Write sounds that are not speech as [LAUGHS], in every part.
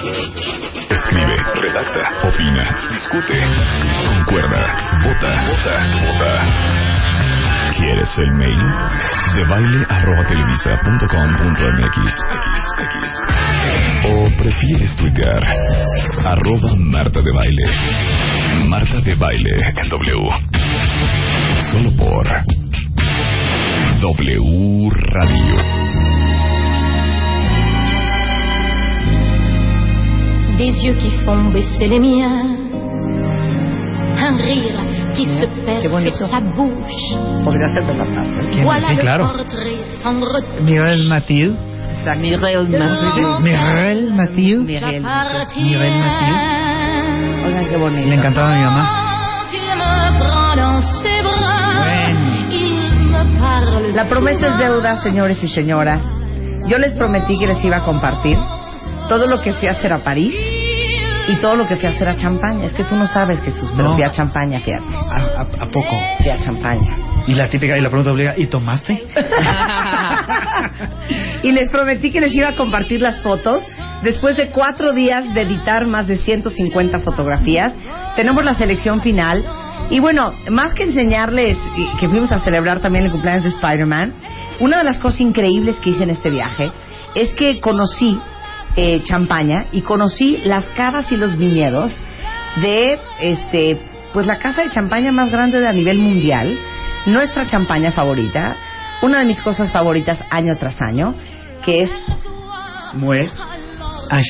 Escribe, redacta, opina, discute, concuerda, vota, vota, vota. ¿Quieres el mail? De baile arroba mx. O prefieres tuitear arroba Marta de Baile. Marta de Baile en W. Solo por W Radio. Des yeux qui font baisser les miens, un rire qui se perd sur sa bouche. Podría ser de la. Voilà Sí, le claro. portrait sans retouche Mirel Mathieu. Mirel Mirel Mathieu. Mirel. Mirel Mathieu. Oigan, qué bonito. Le encantaba a mi mamá. La promesa es deuda, señores y señoras. Yo les prometí que les iba a compartir todo lo que fui a hacer a París y todo lo que fui a hacer a Champaña. Es que tú no sabes, Jesús, pero No. fui a Champaña, fíjate. ¿A, a, a poco? Fui a Champaña. Y la típica y la pregunta obliga, ¿y tomaste? [LAUGHS] y les prometí que les iba a compartir las fotos. Después de cuatro días de editar más de 150 fotografías, tenemos la selección final. Y bueno, más que enseñarles que fuimos a celebrar también el cumpleaños de Spider-Man, una de las cosas increíbles que hice en este viaje es que conocí eh, Champaña y conocí las cavas y los viñedos de este pues la casa de champaña más grande de a nivel mundial, nuestra champaña favorita, una de mis cosas favoritas año tras año, que es a a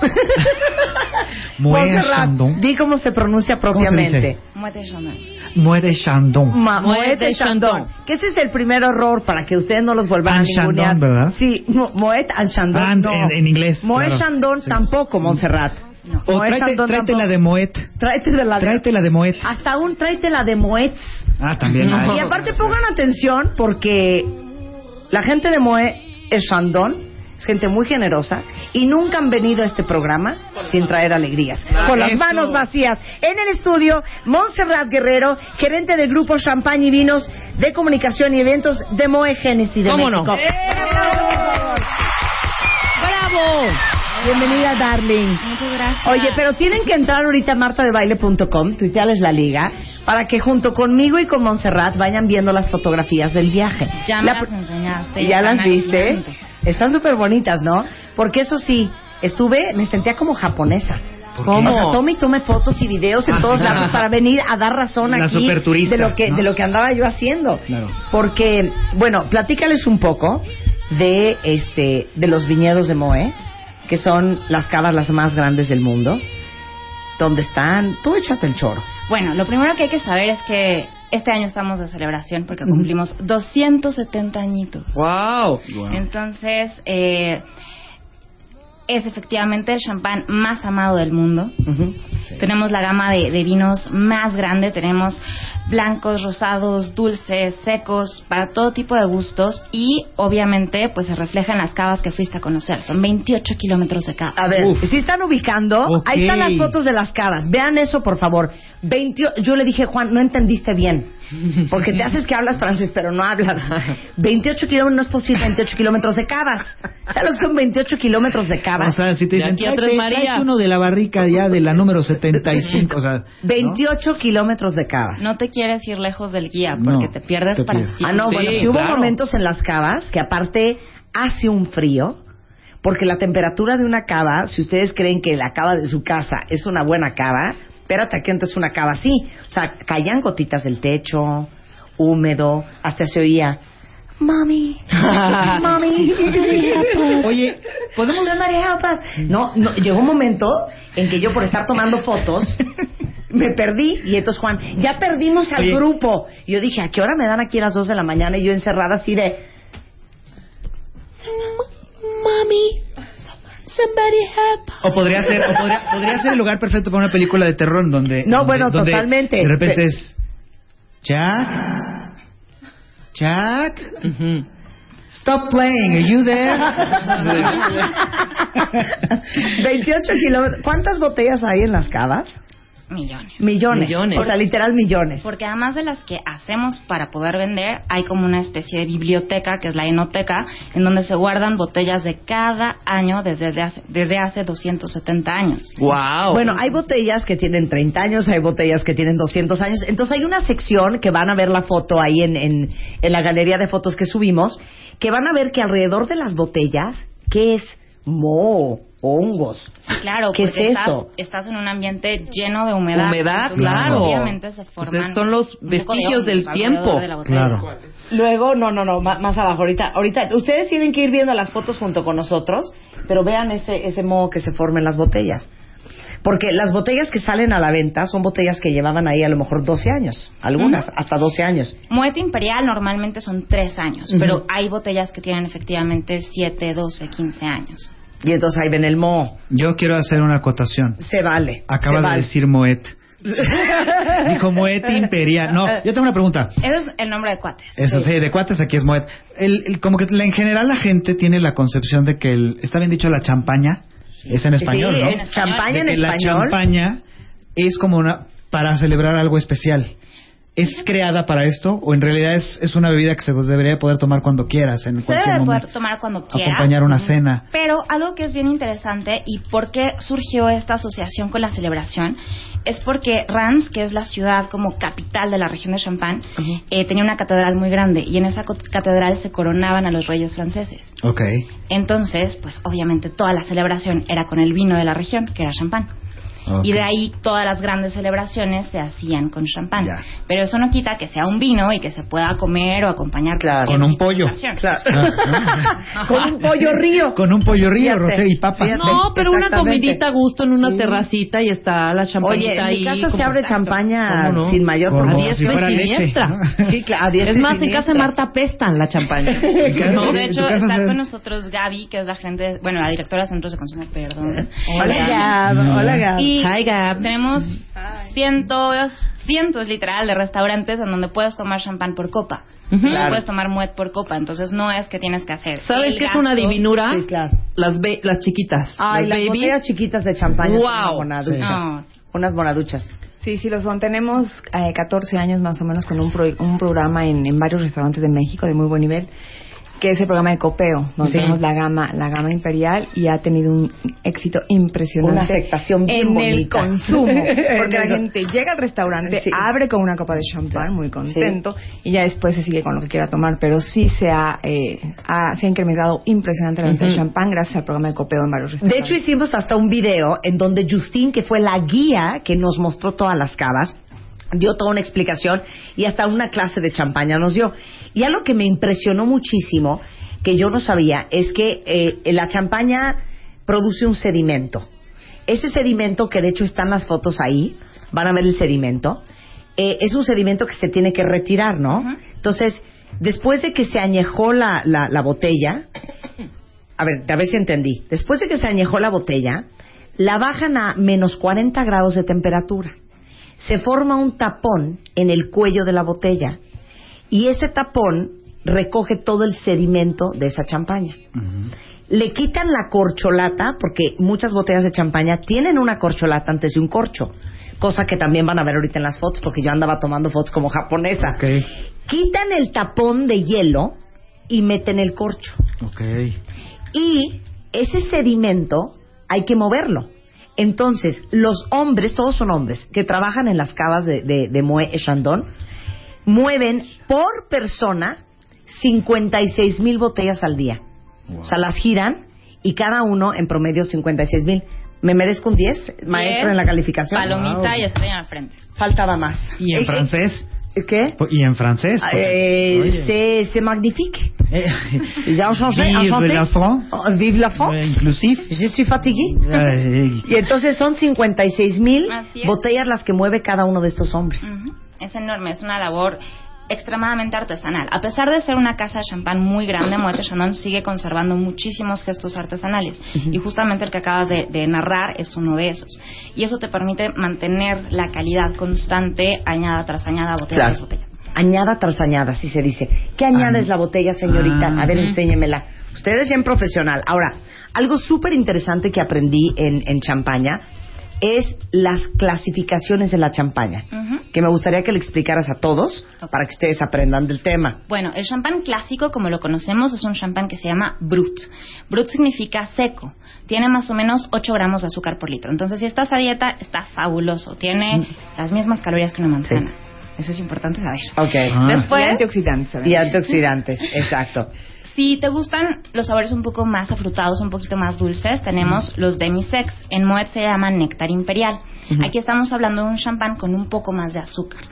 [LAUGHS] Montserrat, Chandon. Di cómo se pronuncia ¿Cómo se propiamente. Moet Moet de de Chandon. Chandon. Que ese es el primer error para que ustedes no los vuelvan a ningunear. Chandon, ¿verdad? Sí, Mo- Moet and Chandon. Ah, no. en- en inglés, Moet claro. Chandon Sí. tampoco, Montserrat. O Moet tráete, tráete la de Moet. Tráete de la de... Tráete la de Moet. Hasta un tráete la de Moet. Ah, también. Y aparte pongan atención porque la gente de Moe es Chandon, es gente muy generosa y nunca han venido a este programa sin traer alegrías. Con las Eso. manos vacías. En el estudio, Montserrat Guerrero, gerente del grupo Champagne y Vinos de Comunicación y Eventos de Moe Génesis de ¿Cómo no? México. ¡Bravo! Bienvenida, darling. Muchas gracias. Oye, pero tienen que entrar ahorita a martadebaile.com, tuitearles la liga, para que junto conmigo y con Montserrat vayan viendo las fotografías del viaje. Ya me La las enseñaste. ¿Ya están las viste? Están súper bonitas, ¿no? Porque eso sí, estuve, me sentía como japonesa. ¿Por ¿Cómo? O sea, tome y tome fotos y videos en Ah, todos lados para venir a dar razón La aquí de lo que ¿no? de lo que andaba yo haciendo. Claro. Porque, bueno, platícales un poco de este de los viñedos de Moe, que son las cavas las más grandes del mundo. ¿Dónde están? Tú échate el choro. Bueno, lo primero que hay que saber es que este año estamos de celebración porque cumplimos 270 añitos. ¡Wow! Entonces, eh, es efectivamente el champán más amado del mundo. Tenemos la gama de, de vinos más grande, tenemos blancos, rosados, dulces, secos, para todo tipo de gustos y obviamente pues se refleja en las cavas que fuiste a conocer. Son 28 kilómetros de cava. A ver, Uf. si están ubicando, ahí están las fotos de las cavas. Vean eso, por favor. 20, yo le dije, Juan, no entendiste bien. Porque te [LAUGHS] haces que hablas francés, pero no hablas. [LAUGHS] 28 kilómetros, no es posible 28 kilómetros de cavas. ¿Sabes lo que son 28 kilómetros de O cavas? sea, si te De dicen, aquí a Tres tráete, María. uno de la barrica ya de la número 75, o sea... ¿no? 28 kilómetros de cavas. No te quieres ir lejos del guía porque No, te pierdes te para. Ah, no, Sí, bueno, si hubo claro. momentos en las cavas que aparte hace un frío, porque la temperatura de una cava, si ustedes creen que la cava de su casa es una buena cava, espérate que antes una cava así. O sea, caían gotitas del techo, húmedo, hasta se oía, mami, [LAUGHS] mami, Oye, ¿podemos... No, no, llegó un momento en que yo por estar tomando fotos me perdí y entonces Juan, ya perdimos al Oye. grupo. Yo dije, ¿a qué hora me dan aquí a las 2 de la mañana? Y yo encerrada así de... Mami, somebody help. O podría ser, o podría, podría ser el lugar perfecto para una película de terror donde... No, donde- bueno, donde totalmente. De repente Pe- es... Jack... Jack... Stop playing, are you there? [LAUGHS] 28 kilómetros. ¿Cuántas botellas hay en las cavas? Millones. Millones. Millones. O sea, literal millones. Porque además de las que hacemos para poder vender, hay como una especie de biblioteca, que es la enoteca, en donde se guardan botellas de cada año desde hace, desde hace 270 años. Wow. Bueno, hay botellas que tienen 30 años, hay botellas que tienen 200 años. Entonces hay una sección que van a ver la foto ahí en, en, en la galería de fotos que subimos, que van a ver que alrededor de las botellas, ¿qué es? Moho, hongos. Sí, claro, ¿Qué es porque estás, eso? estás en un ambiente lleno de humedad. Humedad, claro. Obviamente se Pues son los vestigios del tiempo. de la botella. Claro. Luego, no, no, no, más abajo. Ahorita, ahorita, ustedes tienen que ir viendo las fotos junto con nosotros, pero vean ese, ese moho que se forma en las botellas. Porque las botellas que salen a la venta son botellas que llevaban ahí a lo mejor 12 años, algunas, hasta 12 años. Muerte imperial normalmente son tres años, Ujú. pero hay botellas que tienen efectivamente 7, 12, 15 años. Y entonces ahí ven el moho. Yo quiero hacer una acotación. Se vale. Acaba se de vale. decir Moet. [LAUGHS] Dijo Moet Imperial. No, yo tengo una pregunta. Ese es el nombre de cuates. Eso sí, de cuates aquí es Moet. El, el- como que la- en general la gente tiene la concepción de que el, está bien dicho la champaña es en español, Sí, ¿no? es champaña en que la español. champaña es como una para celebrar algo especial. ¿Es creada para esto o en realidad es, es una bebida que se debería poder tomar cuando quieras, en Se cualquier debe momento? poder tomar cuando quiera. Acompañar una cena. Pero algo que es bien interesante y por qué surgió esta asociación con la celebración es porque Reims, que es la ciudad como capital de la región de Champagne, eh, tenía una catedral muy grande y en esa catedral se coronaban a los reyes franceses. Ok. Entonces, pues obviamente toda la celebración era con el vino de la región, que era champán. Y de ahí todas las grandes celebraciones se hacían con champán. Ya. Pero eso no quita que sea un vino y que se pueda comer o acompañar Claro. Con un pollo. celebración. Claro. [LAUGHS] Con un pollo río. Con un pollo río, Fíjate, Roge, y papas. fíjate. No, pero una comidita a gusto en una Sí. terracita y está la Oye, champañita en mi ahí. casa se abre champaña ¿Cómo no? sin mayor Como A problema. diestra si y siniestra. [LAUGHS] Sí, claro, a diestra Es más, en casa de Marta pestan la champaña. [LAUGHS] No, de en hecho, está se- con nosotros Gaby, que es la gente, bueno, la directora de Centros de Consumo, perdón. Hola, Gab. Hola, Gab. Y Hi, Gab. tenemos cientos, cientos literal de restaurantes en donde puedes tomar champán por copa. Claro. puedes tomar muet por copa, entonces no es que tienes que hacer. ¿Sabes qué es una divinura? Sí, claro. Las, be- las chiquitas. Ay, las botellas chiquitas de champaña. Wow. unas bonaduchas. No. Unas bonaduchas. Sí, sí, los son. Tenemos eh, 14 años más o menos con un, pro- un programa en, en varios restaurantes de México de muy buen nivel, que es el programa de copeo, donde tenemos la gama, la gama imperial y ha tenido un éxito impresionante. Una aceptación bien en el consumo, [LAUGHS] porque la En el- gente llega al restaurante, Sí. abre con una copa de champán, muy contento, y ya después se sigue con lo que quiera tomar, pero sí se ha, eh, ha- se ha incrementado impresionante la venta de Ujú. champán gracias al programa de copeo en varios De restaurantes. hecho, hicimos hasta un video en donde Justin, que fue la guía que nos mostró todas las cavas, dio toda una explicación y hasta una clase de champaña nos dio. Y algo que me impresionó muchísimo, que yo no sabía, es que eh, la champaña produce un sedimento. Ese sedimento, que de hecho están las fotos ahí, van a ver el sedimento, eh, es un sedimento que se tiene que retirar, ¿no? Entonces, después de que se añejó la, la, la botella, a ver, a ver si entendí. Después de que se añejó la botella, la bajan a menos 40 grados de temperatura. Se forma un tapón en el cuello de la botella y ese tapón recoge todo el sedimento de esa champaña. Le quitan la corcholata porque muchas botellas de champaña tienen una corcholata antes de un corcho, cosa que también van a ver ahorita en las fotos porque yo andaba tomando fotos como japonesa. Ok, Quitan el tapón de hielo y meten el corcho. ok. Y ese sedimento hay que moverlo. Entonces, los hombres, todos son hombres, que trabajan en las cavas de, de, de Chandon, mueven por persona 56 mil botellas al día. O sea, las giran y cada uno en promedio 56 mil. ¿Me merezco un 10, maestro, Diez, en la calificación? Palomita Wow. y estrella al frente. Faltaba más. ¿Y en Eh, francés? eh, ¿Qué? ¿Y en francés? Eh, Oye. c'est magnifique. Eh, [LAUGHS] enchanté, Vive enchanté. la France. Oh, Vive la France. eh, inclusif. Je suis fatigué. Eh, Y entonces son 56 mil botellas las que mueve cada uno de estos hombres. Ujú. Es enorme, es una labor extremadamente artesanal. A pesar de ser una casa de champán muy grande, Moët Chandon sigue conservando muchísimos gestos artesanales. Y justamente el que acabas de, de narrar es uno de esos. Y eso te permite mantener la calidad constante, añada tras añada, botella Claro. tras botella. Añada tras añada, así se dice. ¿Qué añades Ah. la botella, señorita? Ah. A ver, enséñemela. Usted es bien profesional. Ahora, algo súper interesante que aprendí en, en Champaña es las clasificaciones de la champaña, que me gustaría que le explicaras a todos para que ustedes aprendan del tema. Bueno, el champán clásico, como lo conocemos, es un champán que se llama Brut. Brut significa seco. Tiene más o menos 8 gramos de azúcar por litro. Entonces, si estás a dieta, está fabuloso. Tiene las mismas calorías que una manzana. Eso es importante saber. Ok. Ah. Después, Y antioxidantes. Y [LAUGHS] antioxidantes, exacto. Si te gustan los sabores un poco más afrutados, un poquito más dulces, tenemos los demi-sex. En Moet se llaman néctar imperial. Aquí estamos hablando de un champán con un poco más de azúcar.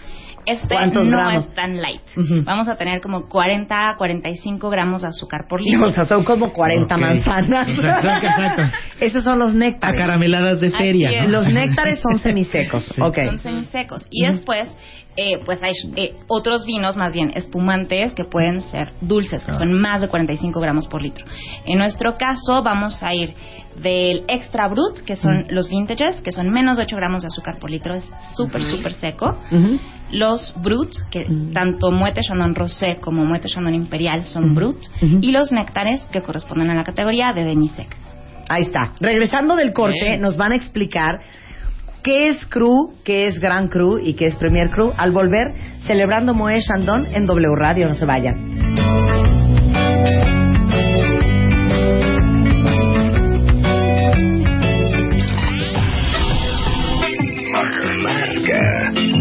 Este ¿Cuántos no gramos? es tan light. Vamos a tener como 40 a 45 gramos de azúcar por litro. O sea, son como 40 Ok. manzanas. Exacto, exacto. [LAUGHS] Esos son los néctares. Acarameladas de feria. Los néctares son semisecos. Sí. Ok. Son semisecos. Y después, eh, pues hay eh, otros vinos, más bien espumantes, que pueden ser dulces, que Ah. son más de 45 gramos por litro. En nuestro caso, vamos a ir del extra brut, que son los vintages, que son menos de 8 gramos de azúcar por litro, es súper, súper seco. Los brut, que tanto Muete Chandon Rosé como Muete Chandon Imperial son brut. Y los néctares, que corresponden a la categoría de demisec. Ahí está. Regresando del corte, Bien. nos van a explicar qué es Cru, qué es Gran Cru y qué es Premier Cru. Al volver, celebrando Moe Chandon en W Radio. No se vayan. Marca.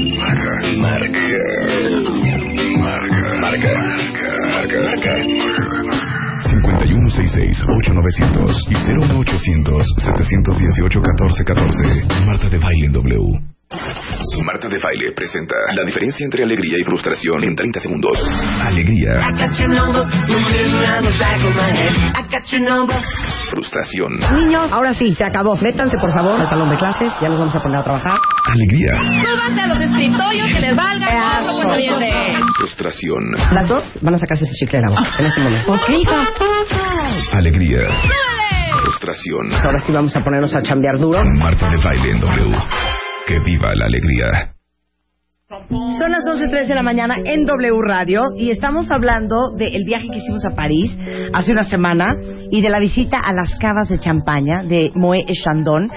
5166-8900 y 01800-718-1414. Marta de Baile en W. Marta de Baile presenta la diferencia entre alegría y frustración en 30 segundos. Alegría. Frustración. Niños, ahora sí, se acabó. Métanse, por favor, al salón de clases. Ya nos vamos a poner a trabajar. Alegría. Súbanse a los escritorios que les valga viene. Frustración. Las dos van a sacarse su chicle de la boca en este momento. ¿Por qué, hija? Alegría. Frustración. Ahora sí vamos a ponernos a chambear duro. Marta de Baile en W. Que viva la alegría. Son las 11.03 de la mañana en W Radio y estamos hablando del viaje que hicimos a París hace una semana y de la visita a las cavas de champaña de Moët Chandon.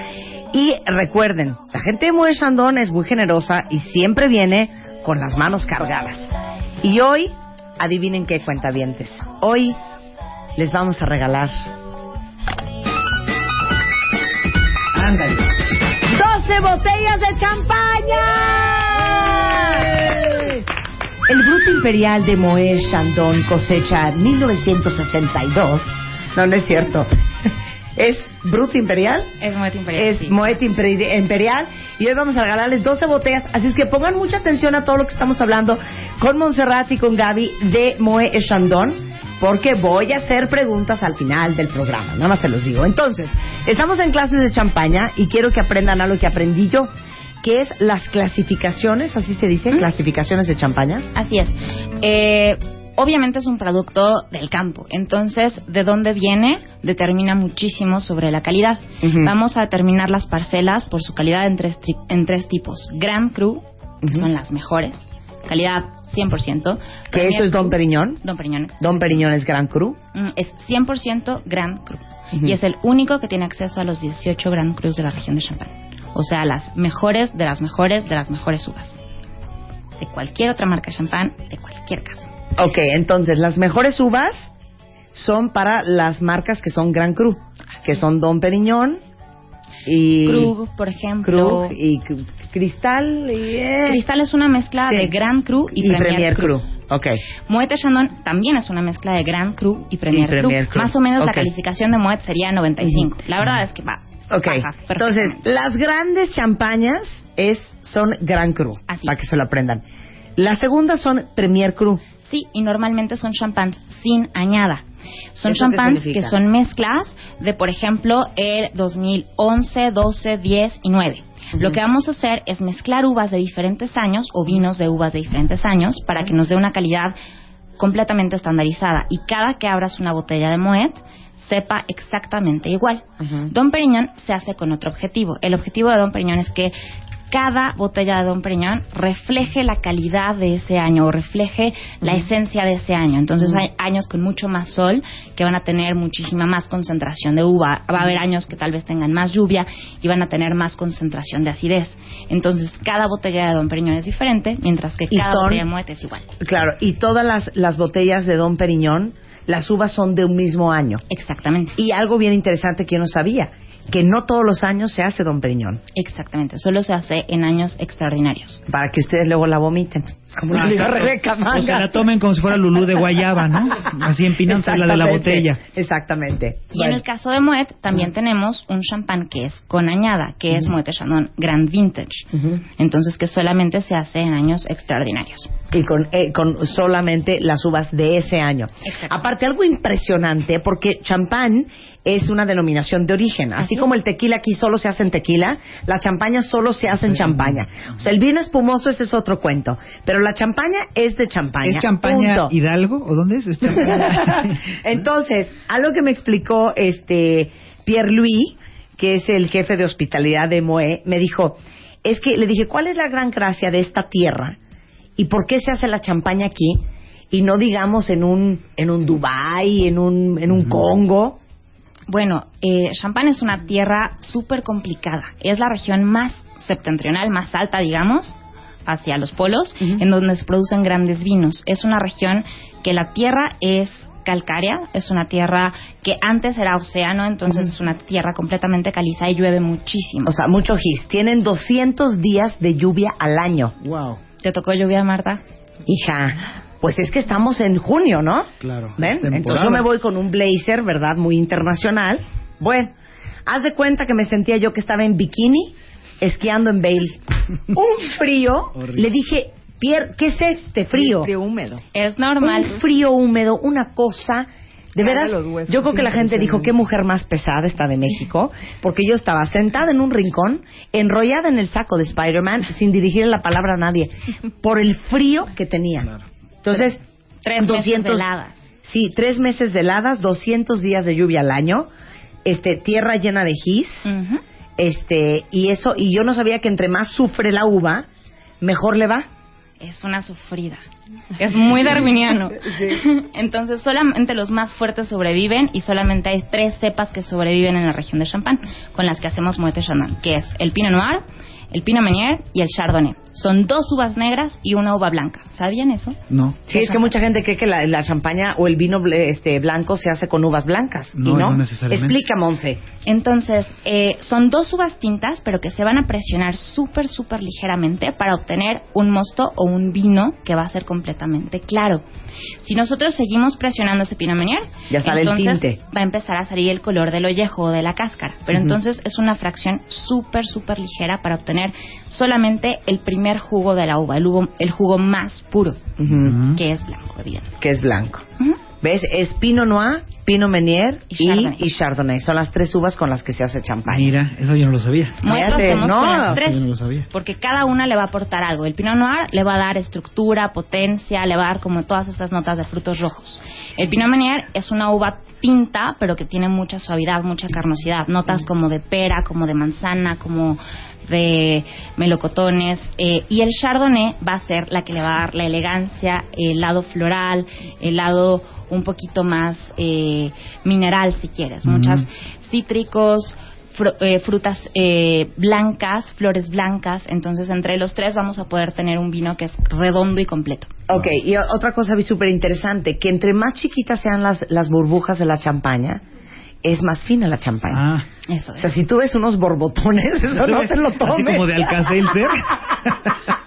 Y recuerden, la gente de Moët Chandon es muy generosa y siempre viene con las manos cargadas. Y hoy, adivinen qué cuentavientes. Hoy les vamos a regalar. 12 botellas de champaña. El Bruto Imperial de Moët Chandon cosecha 1962. No, no es cierto. [LAUGHS] Es Bruto Imperial. Es Moet Imperial. Es sí. Moet Imperial. Y hoy vamos a regalarles 12 botellas. Así es que pongan mucha atención a todo lo que estamos hablando con Montserrat y con Gaby de Moët Chandon. Porque voy a hacer preguntas al final del programa. Nada más se los digo. Entonces, estamos en clases de champaña y quiero que aprendan algo que aprendí yo. Que es las clasificaciones, así se dice, clasificaciones de champaña. Así es. Eh, obviamente es un producto del campo, entonces de dónde viene determina muchísimo sobre la calidad. Vamos a determinar las parcelas por su calidad en tres, en tres tipos. Grand Cru, que son las mejores, calidad 100%. Que eso es Don Periñón. Don Periñón. Don Periñón es Gran Cru. Mm, Es 100% Grand Cru. Ujú. Y es el único que tiene acceso a los 18 Grand Crus de la región de Champagne. O sea, las mejores de las mejores de las mejores uvas. De cualquier otra marca champán, de cualquier caso. Ok, entonces las mejores uvas son para las marcas que son Gran Cru, que son Don Periñón y Krug, por ejemplo. Krug y Cr- Cristal y eh, Cristal es una mezcla Sí. de Grand Cru y, y Premier, Premier Cru. Cru. Ok. Moet Chandon también es una mezcla de Grand Cru y Premier, Y Premier Cru. Cru. Más o menos la calificación de Moet sería 95. La verdad es que va. Ok. baja Entonces, las grandes champañas es son Gran Cru, Así para que se lo aprendan. Las segundas son Premier Cru. Sí, y normalmente son champans sin añada. Son ¿Eso qué champans que son mezclas de, por ejemplo, el 2011, 12, 10 y 9. Lo que vamos a hacer es mezclar uvas de diferentes años o vinos de uvas de diferentes años para que nos dé una calidad completamente estandarizada y cada que abras una botella de Moet sepa exactamente igual. Don Periñón se hace con otro objetivo. El objetivo de Don Periñón es que cada botella de Don Periñón refleje la calidad de ese año o refleje la esencia de ese año. Entonces hay años con mucho más sol que van a tener muchísima más concentración de uva. Va a haber años que tal vez tengan más lluvia y van a tener más concentración de acidez. Entonces cada botella de Don Periñón es diferente, mientras que cada son- botella de Moet es igual. Claro, y todas las, las botellas de Don Periñón, las uvas son de un mismo año. Exactamente. Y algo bien interesante que yo no sabía, que no todos los años se hace Don Periñón, Exactamente. Solo se hace en años extraordinarios. para que ustedes luego la vomiten. Como Ah, exacto. Rebeca O se la tomen como si fuera Lulú de guayaba, ¿no? Así empinándose la de la botella. Exactamente. Y en el caso de Moet también tenemos un champán que es con añada, que es Moet Chandon Grand Vintage. Entonces que solamente se hace en años extraordinarios. y con, eh, con solamente las uvas de ese año. Aparte, algo impresionante, porque champán es una denominación de origen. Así, Así como el tequila aquí solo se hace en tequila, la champaña solo se hace en champaña. O sea, el vino espumoso ese es otro cuento. Pero la champaña es de champaña. ¿Es champaña Punto. Hidalgo o dónde es? ¿Es champaña? [LAUGHS] Entonces, algo que me explicó este Pierre Louis, que es el jefe de hospitalidad de Moe, me dijo, es que le dije, ¿cuál es la gran gracia de esta tierra? ¿Y por qué se hace la champaña aquí? Y no digamos en un en un Dubai, en un en un Congo. Bueno, eh, Champagne es una tierra súper complicada. Es la región más septentrional, más alta, digamos, hacia los polos, en donde se producen grandes vinos. Es una región que la tierra es calcárea, es una tierra que antes era océano, entonces es una tierra completamente caliza y llueve muchísimo. O sea, mucho gis. Tienen 200 días de lluvia al año. wow. ¿Te tocó lluvia, Marta? Hija, pues es que estamos en junio, ¿no? Claro. ¿Ven? Entonces yo me voy con un blazer, ¿verdad? Muy internacional. Bueno, haz de cuenta que me sentía yo que estaba en bikini esquiando en Bale. [LAUGHS] Un frío. Horrible. Le dije, Pierre, ¿qué es este frío? Frío húmedo. Es normal. Un frío húmedo, una cosa. De veras, yo creo que la gente dijo, qué mujer más pesada está de México, porque yo estaba sentada en un rincón, enrollada en el saco de Spider-Man, sin dirigirle la palabra a nadie, por el frío que tenía. Entonces, Tres meses de heladas. Sí, tres meses de heladas, 200 días de lluvia al año, este, tierra llena de gis, este, y eso, y yo no sabía que entre más sufre la uva, mejor le va. Es una sufrida. Es muy darwiniano. [LAUGHS] Entonces, solamente los más fuertes sobreviven y solamente hay tres cepas que sobreviven en la región de Champagne con las que hacemos Moët Chandon, que es el Pinot Noir, el Pinot Meunier y el Chardonnay. Son dos uvas negras y una uva blanca. ¿Sabían eso? No. Sí, es que mucha gente cree que la, la champaña o el vino este, blanco se hace con uvas blancas. No, y no, no necesariamente. Explica, Monse. Entonces, eh, son dos uvas tintas, pero que se van a presionar súper, súper ligeramente para obtener un mosto o un vino que va a ser completamente claro. Si nosotros seguimos presionando ese Pinot Meunier, Ya sale el tinte. va a empezar a salir el color del ollejo o de la cáscara. Pero entonces es una fracción súper, súper ligera para obtener solamente el primer jugo de la uva, el jugo, el jugo más puro, que es blanco. Que es blanco. ¿Ves? Es Pinot Noir, Pinot Meunier Y y, Chardonnay. y Chardonnay. Son las tres uvas con las que se hace champaña. Mira, eso yo no lo sabía. Muy Fíjate, hacemos no, con las eso tres. yo no lo sabía. Porque cada una le va a aportar algo. El Pinot Noir le va a dar estructura, potencia, le va a dar como todas estas notas de frutos rojos. El Pinot Meunier es una uva tinta, pero que tiene mucha suavidad, mucha carnosidad. Notas como de pera, como de manzana, como de melocotones. eh, y el Chardonnay va a ser la que le va a dar la elegancia, el lado floral, el lado un poquito más eh, mineral, si quieres. Muchas cítricos, eh, frutas eh, blancas, flores blancas. Entonces, entre los tres vamos a poder tener un vino que es redondo y completo. Ok, y otra cosa súper interesante, que entre más chiquitas sean las, las burbujas de la champaña, es más fina la champaña. Ah. Eso O es. sea, si tú ves unos borbotones, [LAUGHS] eso no te lo tomes. Así como de [LAUGHS]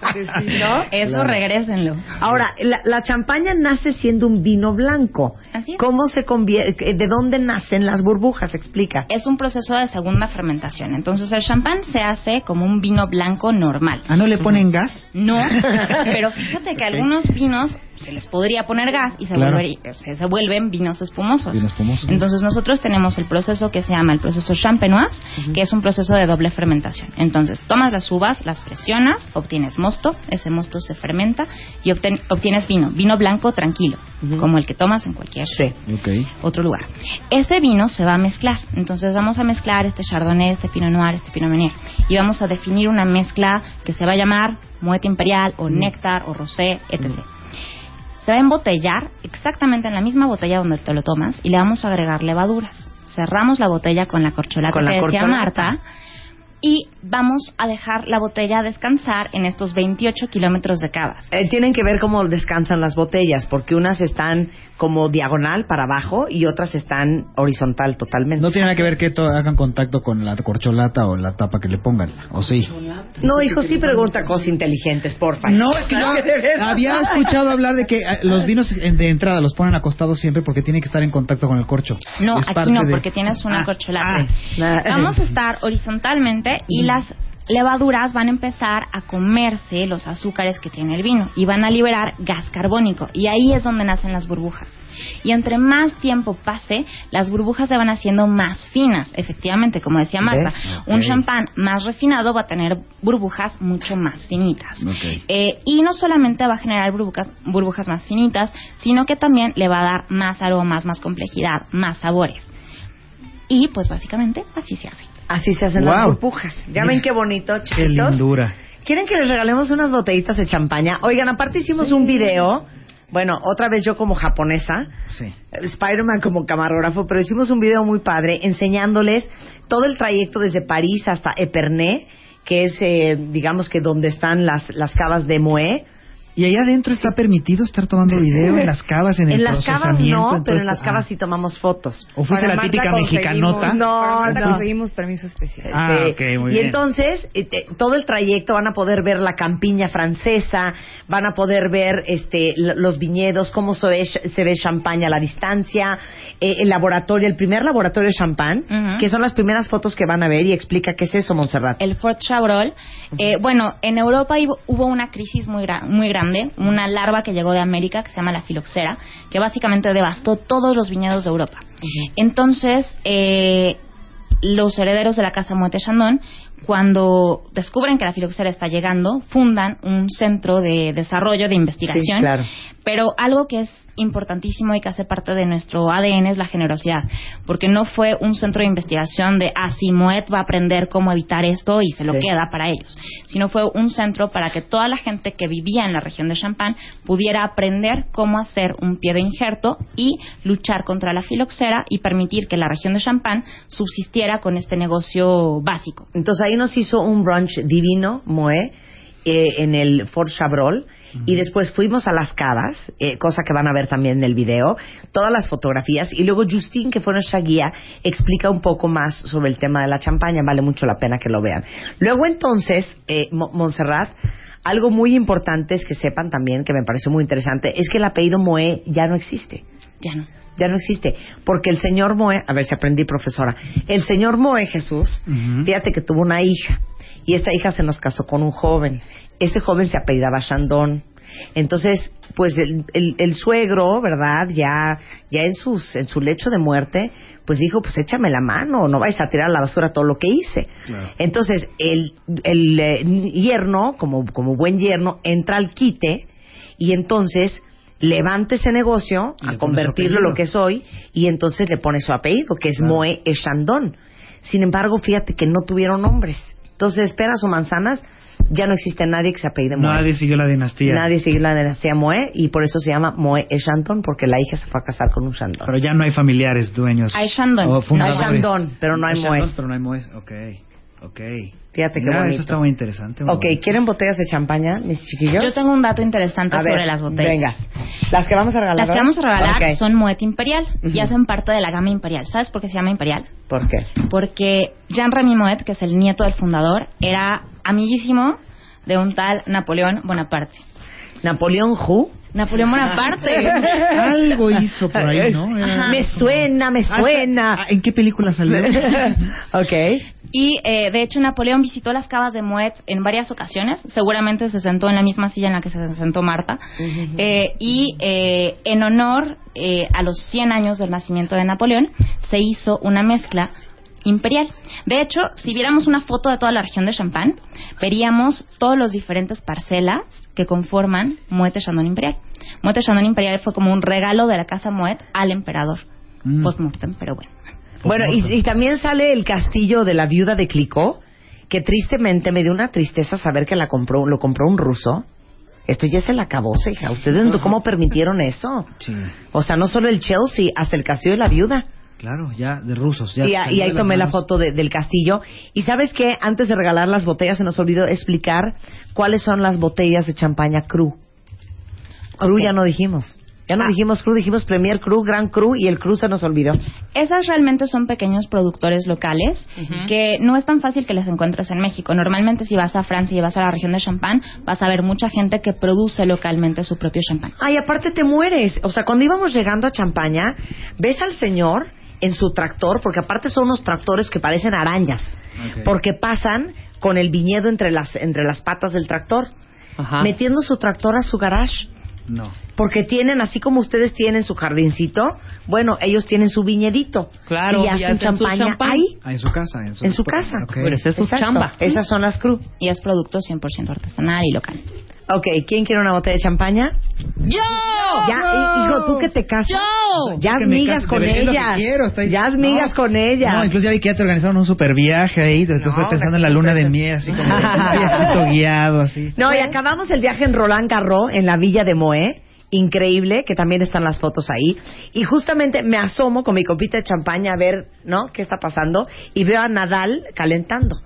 ¿No? [LAUGHS] Eso Claro. regrésenlo. Ahora, la, la champaña nace siendo un vino blanco. Así es. ¿Cómo se convierte? ¿De dónde nacen las burbujas? Explica. Es un proceso de segunda fermentación. Entonces, el champán se hace como un vino blanco normal. Ah, ¿no le ponen gas? No, [LAUGHS] pero fíjate que algunos vinos se les podría poner gas y se, Claro. volvería- se, se vuelven vinos espumosos. Vinos espumosos. Entonces nosotros tenemos el proceso que se llama el proceso champenoise, que es un proceso de doble fermentación. Entonces tomas las uvas, las presionas, obtienes mosto mosto, ese mosto se fermenta y obten- obtienes vino, vino blanco tranquilo, como el que tomas en cualquier otro lugar. Ese vino se va a mezclar, entonces vamos a mezclar este chardonnay, este pinot noir, este pinot meunier y vamos a definir una mezcla que se va a llamar muete imperial o néctar o rosé, etc. Se va a embotellar exactamente en la misma botella donde te lo tomas y le vamos a agregar levaduras. Cerramos la botella con la corcholata Con la que decía. Marta y vamos a dejar la botella descansar en estos 28 kilómetros de cavas. Eh, tienen que ver cómo descansan las botellas, porque unas están como diagonal para abajo y otras están horizontal totalmente. No tiene nada que ver que to- hagan contacto con la corcholata o la tapa que le pongan, ¿o sí? No, hijo, sí pregunta cosas inteligentes, porfa. No, es que yo había escuchado hablar de que eh, los vinos de entrada los ponen acostados siempre porque tienen que estar en contacto con el corcho. No, Es aquí no, de- porque tienes una Ah, corcholata. ah. Vamos a estar horizontalmente y las levaduras van a empezar a comerse los azúcares que tiene el vino y van a liberar gas carbónico y ahí es donde nacen las burbujas. Y entre más tiempo pase, las burbujas se van haciendo más finas, efectivamente, como decía Marta. Un champán más refinado va a tener burbujas mucho más finitas. Eh, y no solamente va a generar burbujas, burbujas más finitas, sino que también le va a dar más aromas, más complejidad, más sabores. Y pues básicamente así se hace. Así se hacen las burbujas. Ya ven qué bonito, Qué chiquitos. lindura. ¿Quieren que les regalemos unas botellitas de champaña? Oigan, aparte hicimos un video. Bueno, otra vez yo como japonesa. Sí. Spider-Man como camarógrafo, pero hicimos un video muy padre enseñándoles todo el trayecto desde París hasta Epernay, que es, eh, digamos que donde están las, las cavas de Moé. ¿Y ahí adentro está permitido estar tomando video en [LAUGHS] las cavas, en el En las cavas no, en todo pero en las cavas Ah. sí tomamos fotos. ¿O fuiste la típica mexicanota? No, no. conseguimos permiso especial. Ah, Sí. ok, muy y bien. entonces, eh, te- todo el trayecto van a poder ver la campiña francesa, van a poder ver este, los viñedos, cómo se ve, se ve champaña a la distancia, eh, el laboratorio, el primer laboratorio de champán, Ujú. que son las primeras fotos que van a ver y explica qué es eso, Montserrat. El Fort Chabrol. Eh, bueno, en Europa hubo- hubo una crisis muy, gra- muy grande, una larva que llegó de América que se llama la filoxera, que básicamente devastó todos los viñedos de Europa. Entonces, eh, los herederos de la casa Moët Chandon, cuando descubren que la filoxera está llegando, fundan un centro de desarrollo de investigación. Sí, claro. Pero algo que es importantísimo y que hace parte de nuestro ADN es la generosidad, porque no fue un centro de investigación de, ah, sí, Moet va a aprender cómo evitar esto y se lo Sí. queda para ellos, sino fue un centro para que toda la gente que vivía en la región de Champagne pudiera aprender cómo hacer un pie de injerto y luchar contra la filoxera y permitir que la región de Champagne subsistiera con este negocio básico. Entonces ahí nos hizo un brunch divino, Moé, eh, en el Fort Chabrol. Y después fuimos a las cavas, eh, cosa que van a ver también en el video, todas las fotografías. Y luego Justine, que fue nuestra guía, explica un poco más sobre el tema de la champaña. Vale mucho la pena que lo vean. Luego entonces, eh, Mo- Montserrat, algo muy importante es que sepan también, que me parece muy interesante, es que el apellido Moé ya no existe Ya no. ya no existe. Porque el señor Moe, a ver si aprendí, profesora, el señor Moe Jesús, fíjate que tuvo una hija y esta hija se nos casó con un joven. Ese joven se apellidaba Chandon. Entonces, pues el, el- el suegro, ¿verdad? Ya, ya en sus, en su lecho de muerte, pues dijo, pues échame la mano, no vais a tirar a la basura todo lo que hice. Claro. Entonces, el, el eh, yerno, como, como buen yerno, entra al quite y entonces levanta ese negocio a convertirlo en lo que es hoy y entonces le pone su apellido, que es Claro. Moe Echandón. Sin embargo, fíjate que no tuvieron nombres. Entonces, peras o manzanas, ya no existe nadie que se apellide Moe. Nadie siguió la dinastía. Nadie siguió la dinastía Moe y por eso se llama Moe Echandón, porque la hija se fue a casar con un Shandón. Pero ya no hay familiares dueños. Hay Shandon. o No hay fundadores. Shandon, pero no hay Moes. pero no hay Moes. Ok, ok. Fíjate qué Mira, bonito. Eso está muy interesante. muy Ok, bonito. ¿quieren botellas de champaña, mis chiquillos? Yo tengo un dato interesante A sobre ver, las botellas. Venga. Las que vamos a regalar. Las que vamos a regalar Ok. son Moet Imperial y Ujú. hacen parte de la gama Imperial. ¿Sabes por qué se llama Imperial? ¿Por qué? Porque Jean-Remy Moet, que es el nieto del fundador, era amiguísimo de un tal Napoleón Bonaparte. Napoleón Who. Napoleón Bonaparte. [LAUGHS] Algo hizo por ahí, ¿no? Era-. Me suena, me Ah, suena. ¿En qué película salió? [LAUGHS] ok. Y eh, de hecho Napoleón visitó las cavas de Moet en varias ocasiones. Seguramente se sentó en la misma silla en la que se sentó Marta. Eh, y eh, en honor eh, a los 100 años del nacimiento de Napoleón se hizo una mezcla Imperial. De hecho, si viéramos una foto de toda la región de Champagne, veríamos todos los diferentes parcelas que conforman Moet Chandon Imperial. Moet Chandon Imperial fue como un regalo de la casa Moet al emperador Mm. post-mortem, pero bueno. Bueno, y, y también sale el castillo de la viuda de Clicó, que tristemente me dio una tristeza saber que la compró, lo compró un ruso. Esto ya se la acabó, hija. ¿Ustedes cómo permitieron eso? Sí, O sea, no solo el Chelsea, hasta el castillo de la viuda. claro, ya de rusos. Ya Y, salió y ahí tomé la foto de- del castillo. Y sabes qué, antes de regalar las botellas se nos olvidó explicar cuáles son las botellas de champaña Cru. Cru ya no dijimos. Ya no Ah. dijimos Cru, dijimos Premier Cru, Gran Cru y el Cru se nos olvidó. Esas realmente son pequeños productores locales que no es tan fácil que les encuentres en México. Normalmente si vas a Francia y vas a la región de Champagne, vas a ver mucha gente que produce localmente su propio champán. Ay, aparte te mueres. O sea, cuando íbamos llegando a Champaña, ves al señor en su tractor, porque aparte son unos tractores que parecen arañas, porque pasan con el viñedo entre las, entre las patas del tractor, Ajá. metiendo su tractor a su garage. No. Porque tienen, así como ustedes tienen su jardincito, bueno, ellos tienen su viñedito. Claro, y y hacen su champaña champán. ahí, Ah, en su casa. En su, en su casa. Ok. Pero esa es su Exacto. chamba. Esas son las cru. Y es producto 100% artesanal y local. Ok, ¿quién quiere una botella de champaña? ¡Yo! Ya, hi- hijo, tú que te casas. ¡Yo! Ya migas con ellas. quiero, estoy- Ya no. migas con ellas. No, incluso ya vi que ya te organizaron un super viaje ahí. Entonces No, estoy pensando en la una luna de miel, así [LAUGHS] como un viajito guiado, así. No, y acabamos el viaje en Roland Garros, en la villa de Moé. Increíble, que también están las fotos ahí. Y justamente me asomo con mi copita de champaña a ver, ¿no? ¿Qué está pasando? Y veo a Nadal calentando.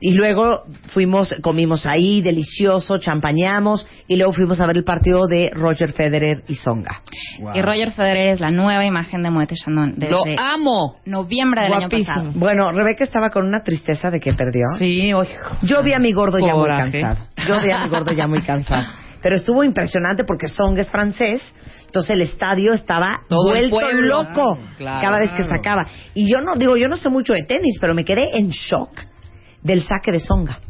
Y luego fuimos, comimos ahí, delicioso, champañamos. Y luego fuimos a ver el partido de Roger Federer y Songa. Wow. Y Roger Federer es la nueva imagen de Moet Chandon Lo desde amo. noviembre del Guapísimo. año pasado. Bueno, Rebeca estaba con una tristeza de que perdió. Sí, oye. Yo vi a mi gordo ya muy cansado. Yo vi a mi gordo ya muy cansado. Pero estuvo impresionante porque Song es francés. Entonces el estadio estaba Todo el vuelto pueblo. loco Claro, cada vez que sacaba. Y yo no digo, yo no sé mucho de tenis, pero me quedé en shock del saque de Songa.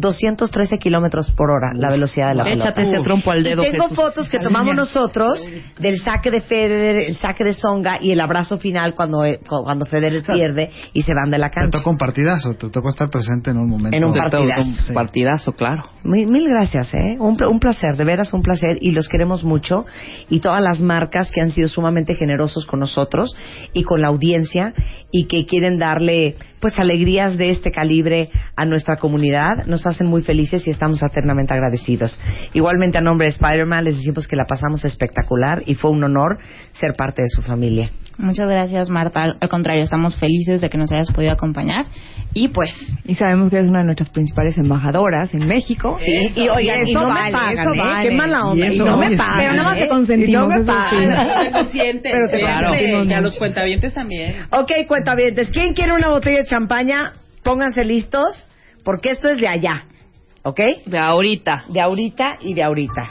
213 kilómetros por hora, la velocidad de la pelota. Échate ese trompo al dedo, Y tengo Jesús. fotos que tomamos nosotros del saque de Federer, el saque de Songa y el abrazo final cuando, eh, cuando Federer pierde y se van de la Te cancha. tocó un partidazo, te tocó estar presente en un momento. En un Te partidazo. Un partidazo, claro. Mil, mil gracias, ¿eh? Un placer, de veras un placer y los queremos mucho y todas las marcas que han sido sumamente generosos con nosotros y con la audiencia y que quieren darle pues alegrías de este calibre a nuestra comunidad nos hacen muy felices y estamos eternamente agradecidos. Igualmente a nombre de Spider-Man les decimos que la pasamos espectacular y fue un honor ser parte de su familia. Muchas gracias, Marta. Al contrario, estamos felices de que nos hayas podido acompañar. Y pues, Y sabemos que eres una de nuestras principales embajadoras en México. Sí, y oigan, y eso no me vale, pagan, eso ¿eh? vale. Qué mala onda. Y Y, eso, no me oye, pagan. Pero nada más ¿eh? te consentimos, Y no me eso pagan. Te [LAUGHS] consienten. Pero te consentimos Y a los cuentavientes también. Ok, cuentavientes, ¿quién quiere una botella de champaña? Pónganse listos, porque esto es de allá, ¿ok? De ahorita. De ahorita y de ahorita.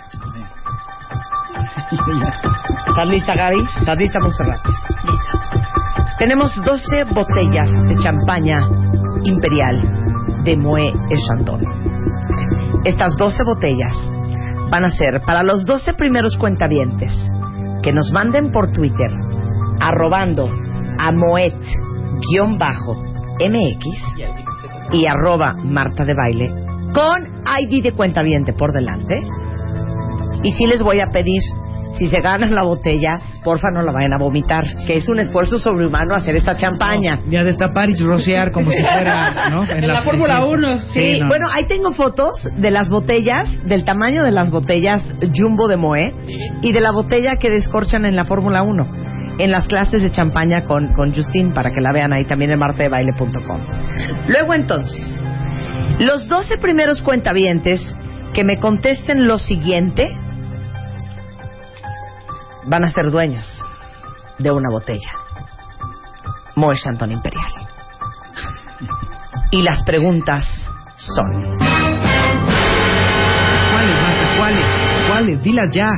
¿Estás lista, Gaby? ¿Estás lista, Monserrat? Tenemos 12 botellas de champaña imperial de Moët et Chandon. Estas 12 botellas van a ser para los 12 primeros cuentavientes que nos manden por Twitter arrobando a Moet-MX y arroba Marta de Baile con ID de cuentaviente por delante. Y sí les voy a pedir, si se ganan la botella, porfa no la vayan a vomitar, que es un esfuerzo sobrehumano hacer esta champaña. Ya destapar y rociar como si fuera, ¿no? En la Fórmula 1. Sí, no. bueno, ahí tengo fotos de las botellas, del tamaño de las botellas Jumbo de Moe y de la botella que descorchan en la Fórmula 1 en las clases de champaña con, con Justin para que la vean ahí también en martedebaile.com. Luego entonces, los 12 primeros cuentavientes que me contesten lo siguiente van a ser dueños de una botella. Moe Chanton Imperial. Y las preguntas son... ¿Cuáles, Marta? ¿Cuáles? ¿Cuáles? Dilas ya.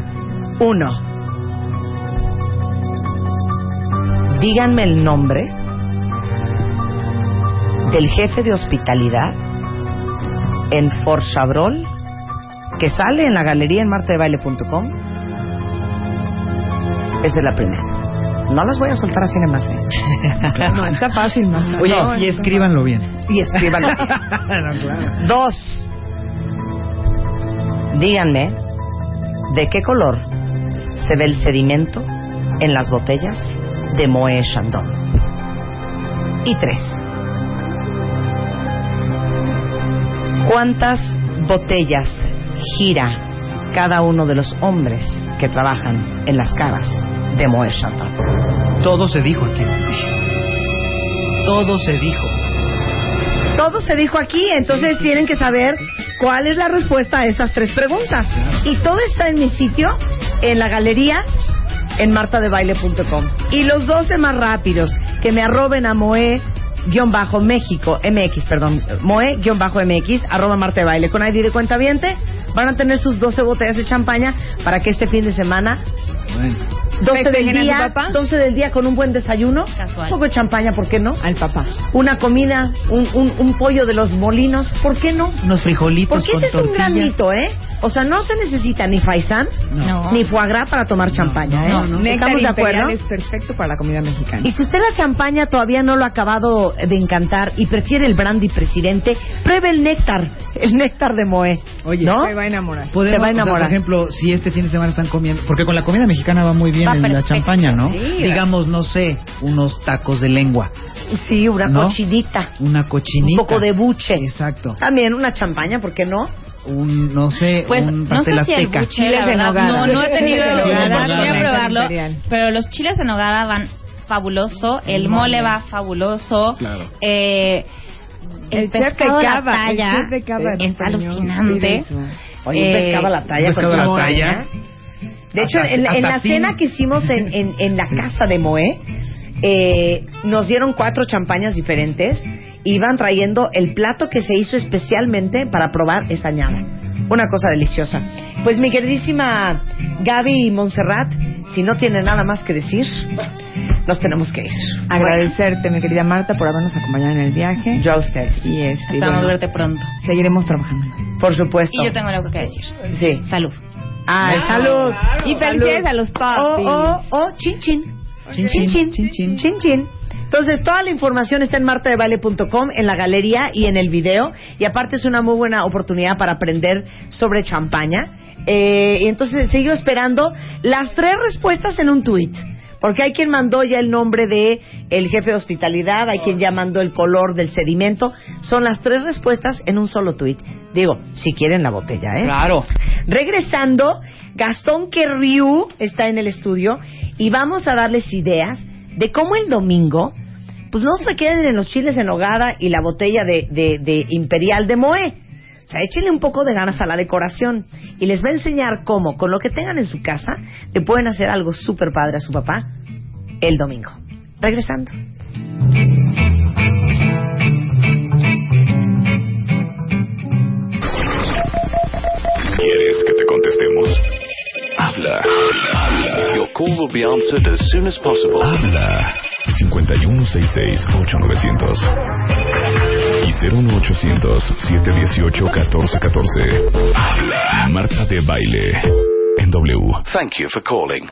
Uno. Díganme el nombre del jefe de hospitalidad en Fort Chabrol que sale en la galería en martedebaile.com. Esa es la primera. No las voy a soltar así nada más. ¿eh? [LAUGHS] No, está fácil, ¿no? Oye, No, y escríbanlo bien. Y escríbanlo. [LAUGHS] No, claro. Dos. Díganme de qué color se ve el sedimento en las botellas de Moët Chandon. Y tres. ¿Cuántas botellas gira cada uno de los hombres que trabajan en las cavas de Moët Chandon? Todo se dijo aquí. Todo se dijo. Todo se dijo aquí, entonces tienen que saber cuál es la respuesta a esas tres preguntas. Y todo está en mi sitio, en la galería, en martadebaile.com. Y los 12 más rápidos que me arroben a Moe bajo México, MX, perdón, Moe-MX, arroba Marta de Baile con ID de cuenta viente, van a tener sus 12 botellas de champaña para que este fin de semana Bueno. 12 del ¿Festejen a su día, papá? 12 del día con un buen desayuno, Casual. un poco de champaña, ¿por qué no? Al papá. Una comida, un, un, un pollo de los molinos, ¿por qué no? Unos frijolitos Porque con ese es un gran mito, ¿eh? O sea, no se necesita ni faisán No. ni foie gras para tomar champaña, ¿eh? no, no. Néctar ¿Estamos de acuerdo? es perfecto para la comida mexicana. Y si usted la champaña todavía no lo ha acabado de encantar y prefiere el brandy presidente, pruebe el néctar, el néctar de Moe. Oye, ¿no? Se va a enamorar. Podemos, Se va a o sea, enamorar. por ejemplo, si este fin de semana están comiendo, porque con la comida mexicana va muy bien Va en la champaña, ¿no? Sí, Digamos, no sé, unos tacos de lengua, Sí, una ¿No? cochinita, una un cochinita. poco de buche. Exacto. También una champaña, ¿por qué no? Un, no sé, Pues un no sé pastel si el azteca. buche, Chiles verdad, nogada. no, no he tenido la oportunidad de probarlo, pero los chiles en nogada van fabuloso, el mole va fabuloso, Claro. eh, el, El chef de pescado a la cava, el talla chef de cava es español, alucinante. Oye, un Eh, pescado a la talla. la talla. De hecho, Hasta- en, la- en la hasta cena fin. que hicimos en, en, en la casa de Moé, eh, nos dieron cuatro champañas diferentes iban trayendo el plato que se hizo especialmente para probar esa añada. Una cosa deliciosa. Pues mi queridísima Gaby Montserrat, si no tiene nada más que decir, nos tenemos que ir. Agradecerte, mi querida Marta, por habernos acompañado en el viaje. Yo a ustedes. Y este, Esperamos bueno, verte pronto. seguiremos trabajando. Por supuesto. Y yo tengo algo que decir. Sí. Salud. Ah, salud. Y felicidades a los papis. Oh, oh, oh, chin chin. Chin, Chin chin, chin. chin, chin. Chin chin. Entonces, toda la información está en martadebaile.com, en la galería y en el video. Y aparte es una muy buena oportunidad para aprender sobre champaña. Eh, y entonces, sigo esperando las tres respuestas en un tuit. Porque hay quien mandó ya el nombre de el jefe de hospitalidad, hay quien ya mandó el color del sedimento. Son las tres respuestas en un solo tuit. Digo, si quieren la botella, ¿eh? Claro. Regresando, Gastón Querriu está en el estudio y vamos a darles ideas de cómo el domingo, pues no se queden en los chiles en hogada y la botella de, de- Imperial de Moé. O sea, échenle un poco de ganas a la decoración y les va a enseñar cómo, con lo que tengan en su casa, le pueden hacer algo súper padre a su papá el domingo. Regresando. ¿Quieres que te contestemos? Habla. Habla. Call will be answered as soon as possible. Habla. 5166-8900. Y 01800-718-1414. Habla. Marta de Baile. En W. Thank you for calling.